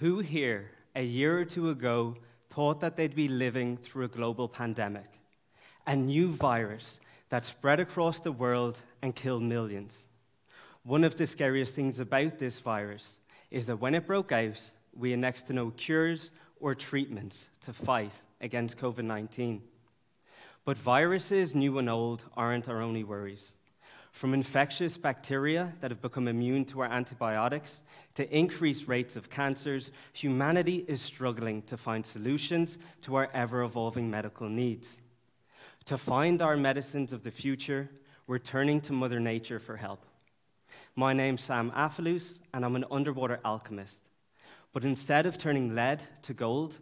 Who here, a year or two ago, thought that they'd be living through a global pandemic, a new virus that spread across the world and killed millions? One of the scariest things about this virus is that when it broke out, we had next to no cures or treatments to fight against COVID 19. But viruses, new and old, aren't our only worries. From infectious bacteria that have become immune to our antibiotics to increased rates of cancers, humanity is struggling to find solutions to our ever evolving medical needs. To find our medicines of the future, we're turning to Mother Nature for help. My name's Sam Afoullouss, and I'm an underwater alchemist. But instead of turning lead to gold,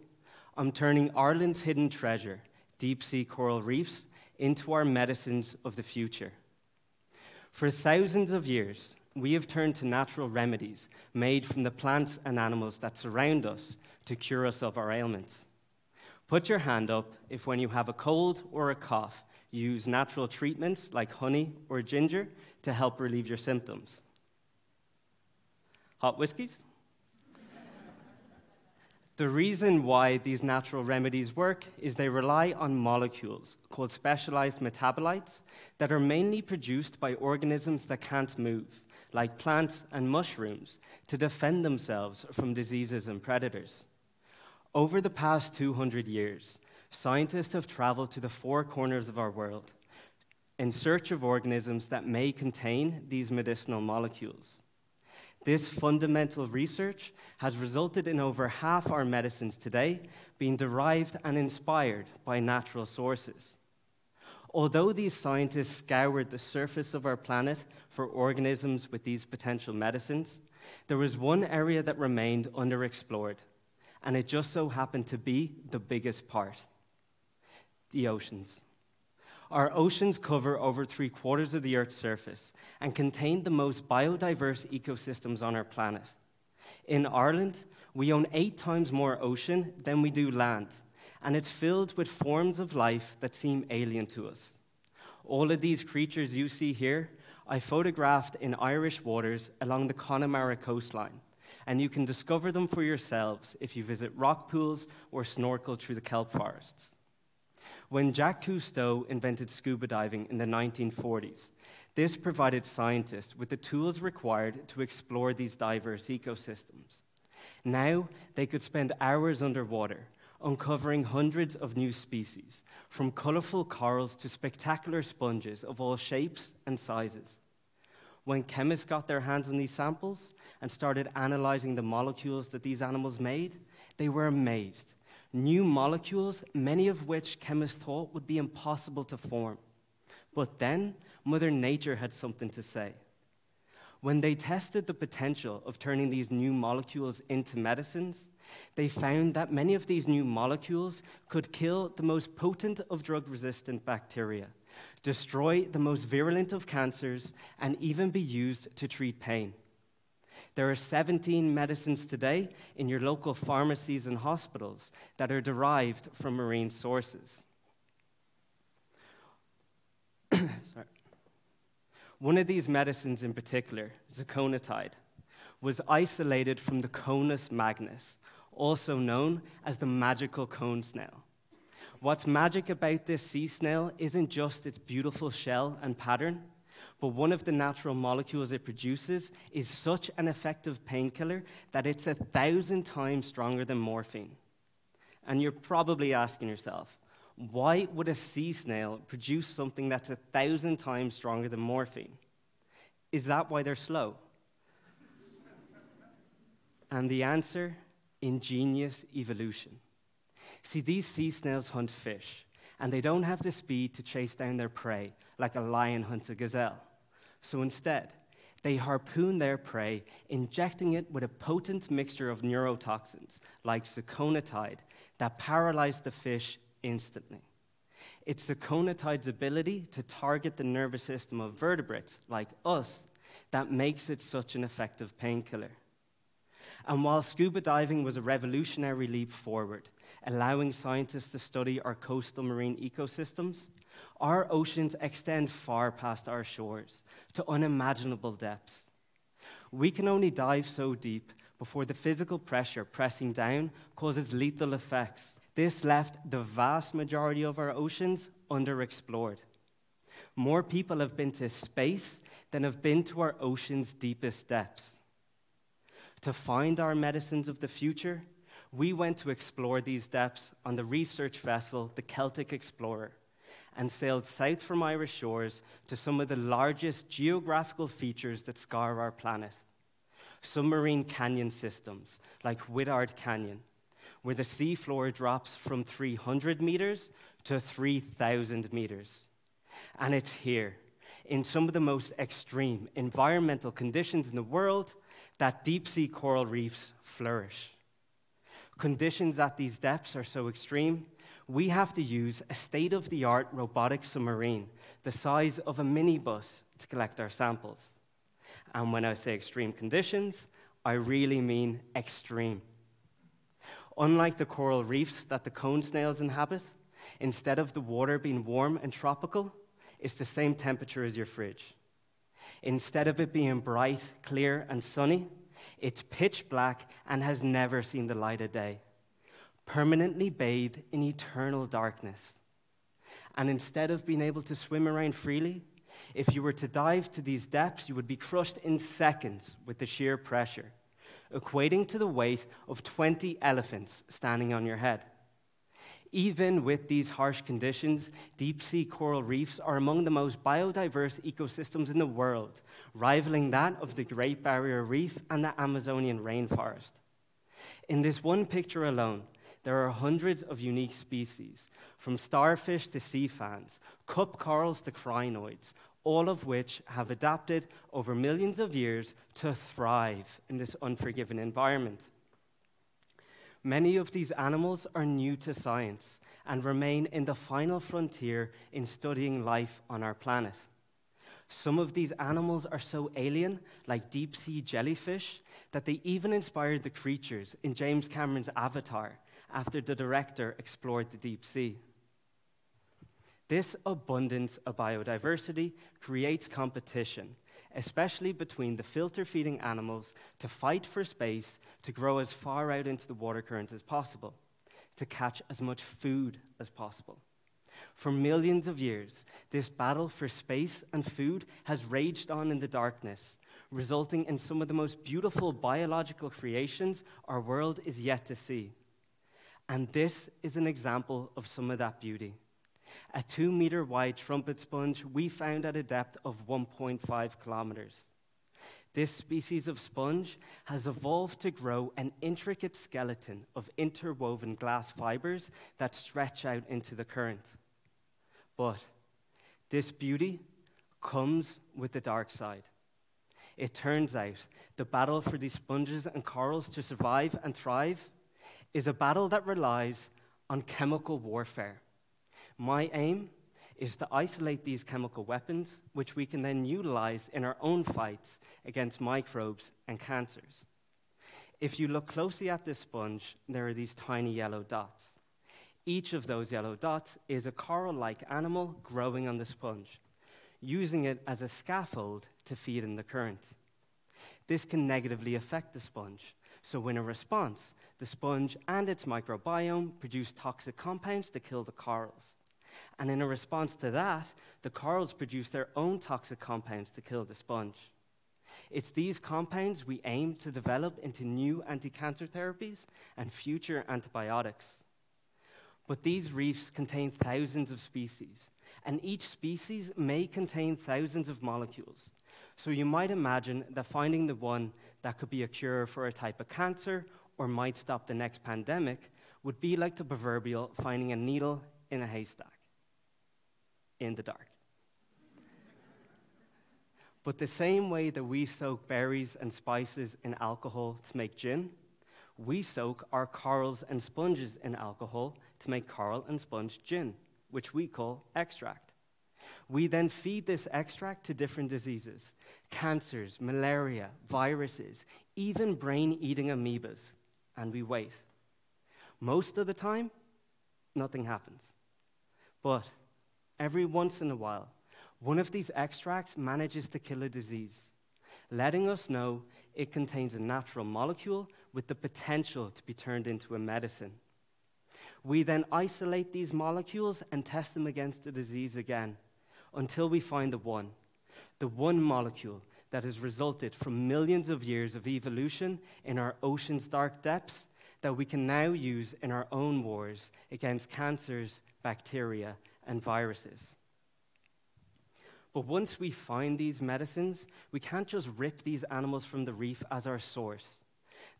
I'm turning Ireland's hidden treasure, deep sea coral reefs, into our medicines of the future. For thousands of years, we have turned to natural remedies made from the plants and animals that surround us to cure us of our ailments. Put your hand up if, when you have a cold or a cough, you use natural treatments like honey or ginger to help relieve your symptoms. Hot whiskies? The reason why these natural remedies work is they rely on molecules called specialized metabolites that are mainly produced by organisms that can't move, like plants and mushrooms, to defend themselves from diseases and predators. Over the past 200 years, scientists have traveled to the four corners of our world in search of organisms that may contain these medicinal molecules. This fundamental research has resulted in over half our medicines today being derived and inspired by natural sources. Although these scientists scoured the surface of our planet for organisms with these potential medicines, there was one area that remained underexplored, and it just so happened to be the biggest part the oceans. Our oceans cover over three quarters of the Earth's surface and contain the most biodiverse ecosystems on our planet. In Ireland, we own eight times more ocean than we do land, and it's filled with forms of life that seem alien to us. All of these creatures you see here, I photographed in Irish waters along the Connemara coastline, and you can discover them for yourselves if you visit rock pools or snorkel through the kelp forests. When Jacques Cousteau invented scuba diving in the 1940s, this provided scientists with the tools required to explore these diverse ecosystems. Now, they could spend hours underwater uncovering hundreds of new species, from colorful corals to spectacular sponges of all shapes and sizes. When chemists got their hands on these samples and started analyzing the molecules that these animals made, they were amazed new molecules, many of which chemists thought would be impossible to form. But then, Mother Nature had something to say. When they tested the potential of turning these new molecules into medicines, they found that many of these new molecules could kill the most potent of drug resistant bacteria, destroy the most virulent of cancers, and even be used to treat pain. There are 17 medicines today in your local pharmacies and hospitals that are derived from marine sources. One of these medicines in particular, ziconotide, was isolated from the Conus magus, also known as the magical cone snail. What's magic about this sea snail isn't just its beautiful shell and pattern, but one of the natural molecules it produces is such an effective painkiller that it's a thousand times stronger than morphine. And you're probably asking yourself, why would a sea snail produce something that's a thousand times stronger than morphine? Is that why they're slow? and the answer ingenious evolution. See, these sea snails hunt fish, and they don't have the speed to chase down their prey like a lion hunts a gazelle. So instead, they harpoon their prey, injecting it with a potent mixture of neurotoxins like ziconotide that paralyze the fish instantly. It's ziconotide's ability to target the nervous system of vertebrates like us that makes it such an effective painkiller. And while scuba diving was a revolutionary leap forward, allowing scientists to study our coastal marine ecosystems, our oceans extend far past our shores to unimaginable depths. We can only dive so deep, before the physical pressure pressing down causes lethal effects. This left the vast majority of our oceans underexplored. More people have been to space than have been to our ocean's deepest depths. To find our medicines of the future, we went to explore these depths on the research vessel, the Celtic Explorer, and sailed south from Irish shores to some of the largest geographical features that scar our planet submarine canyon systems like Whittard Canyon, where the seafloor drops from 300 meters to 3,000 meters. And it's here, in some of the most extreme environmental conditions in the world, that deep sea coral reefs flourish. Conditions at these depths are so extreme, we have to use a state of the art robotic submarine the size of a minibus to collect our samples. And when I say extreme conditions, I really mean extreme. Unlike the coral reefs that the cone snails inhabit, instead of the water being warm and tropical, it's the same temperature as your fridge. Instead of it being bright, clear, and sunny, it's pitch black and has never seen the light of day, permanently bathed in eternal darkness. And instead of being able to swim around freely, if you were to dive to these depths, you would be crushed in seconds with the sheer pressure, equating to the weight of 20 elephants standing on your head. Even with these harsh conditions, deep sea coral reefs are among the most biodiverse ecosystems in the world, rivaling that of the Great Barrier Reef and the Amazonian rainforest. In this one picture alone, there are hundreds of unique species, from starfish to sea fans, cup corals to crinoids, all of which have adapted over millions of years to thrive in this unforgiving environment. Many of these animals are new to science and remain in the final frontier in studying life on our planet. Some of these animals are so alien, like deep sea jellyfish, that they even inspired the creatures in James Cameron's Avatar after the director explored the deep sea. This abundance of biodiversity creates competition, especially between the filter feeding animals, to fight for space to grow as far out into the water current as possible, to catch as much food as possible. For millions of years, this battle for space and food has raged on in the darkness, resulting in some of the most beautiful biological creations our world is yet to see. And this is an example of some of that beauty a two meter wide trumpet sponge we found at a depth of 1.5 kilometers. This species of sponge has evolved to grow an intricate skeleton of interwoven glass fibers that stretch out into the current. But this beauty comes with the dark side. It turns out the battle for these sponges and corals to survive and thrive is a battle that relies on chemical warfare. My aim is to isolate these chemical weapons, which we can then utilize in our own fights against microbes and cancers. If you look closely at this sponge, there are these tiny yellow dots. Each of those yellow dots is a coral like animal growing on the sponge, using it as a scaffold to feed in the current. This can negatively affect the sponge. So, in a response, the sponge and its microbiome produce toxic compounds to kill the corals. And in a response to that, the corals produce their own toxic compounds to kill the sponge. It's these compounds we aim to develop into new anti cancer therapies and future antibiotics. But these reefs contain thousands of species, and each species may contain thousands of molecules. So you might imagine that finding the one that could be a cure for a type of cancer or might stop the next pandemic would be like the proverbial finding a needle in a haystack in the dark. But the same way that we soak berries and spices in alcohol to make gin, we soak our corals and sponges in alcohol to make coral and sponge gin, which we call extract. We then feed this extract to different diseases cancers, malaria, viruses, even brain eating amoebas, and we wait. Most of the time, nothing happens. But every once in a while, one of these extracts manages to kill a disease. letting us know it contains a natural molecule with the potential to be turned into a medicine. We then isolate these molecules and test them against the disease again until we find the one, the one molecule that has resulted from millions of years of evolution in our ocean's dark depths that we can now use in our own wars against cancers, bacteria, and viruses. But once we find these medicines, we can't just rip these animals from the reef as our source.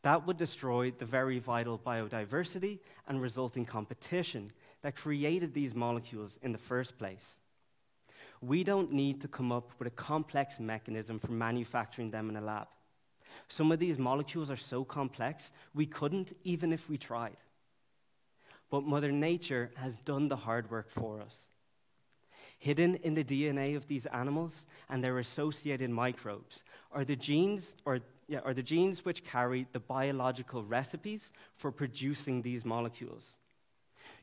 That would destroy the very vital biodiversity and resulting competition that created these molecules in the first place. We don't need to come up with a complex mechanism for manufacturing them in a lab. Some of these molecules are so complex, we couldn't even if we tried. But Mother Nature has done the hard work for us. Hidden in the DNA of these animals and their associated microbes are the genes, or, yeah, are the genes which carry the biological recipes for producing these molecules.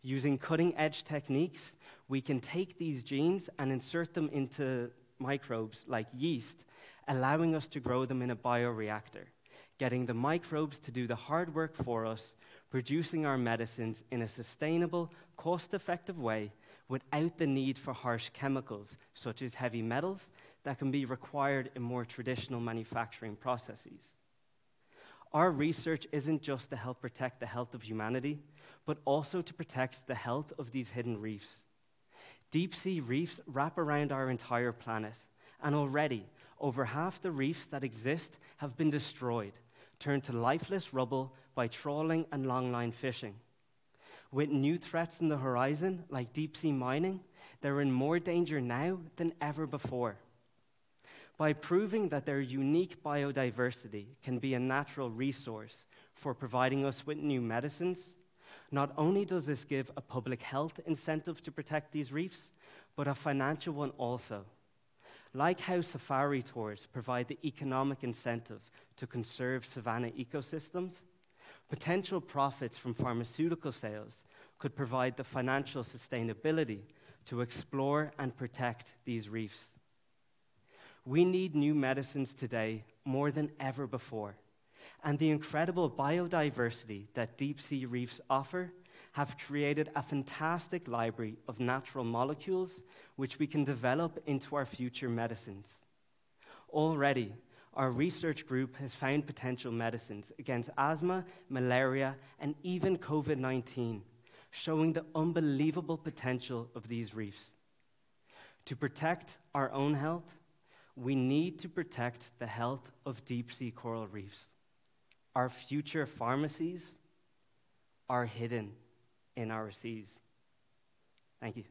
Using cutting edge techniques, we can take these genes and insert them into microbes like yeast, allowing us to grow them in a bioreactor, getting the microbes to do the hard work for us, producing our medicines in a sustainable, cost effective way without the need for harsh chemicals such as heavy metals that can be required in more traditional manufacturing processes. Our research isn't just to help protect the health of humanity, but also to protect the health of these hidden reefs. Deep sea reefs wrap around our entire planet, and already over half the reefs that exist have been destroyed, turned to lifeless rubble by trawling and longline fishing. With new threats in the horizon, like deep sea mining, they're in more danger now than ever before. By proving that their unique biodiversity can be a natural resource for providing us with new medicines, not only does this give a public health incentive to protect these reefs, but a financial one also. Like how safari tours provide the economic incentive to conserve savanna ecosystems, potential profits from pharmaceutical sales could provide the financial sustainability to explore and protect these reefs. We need new medicines today more than ever before and the incredible biodiversity that deep sea reefs offer have created a fantastic library of natural molecules which we can develop into our future medicines. Already, our research group has found potential medicines against asthma, malaria, and even COVID 19, showing the unbelievable potential of these reefs. To protect our own health, we need to protect the health of deep sea coral reefs our future pharmacies are hidden in our seas. Thank you.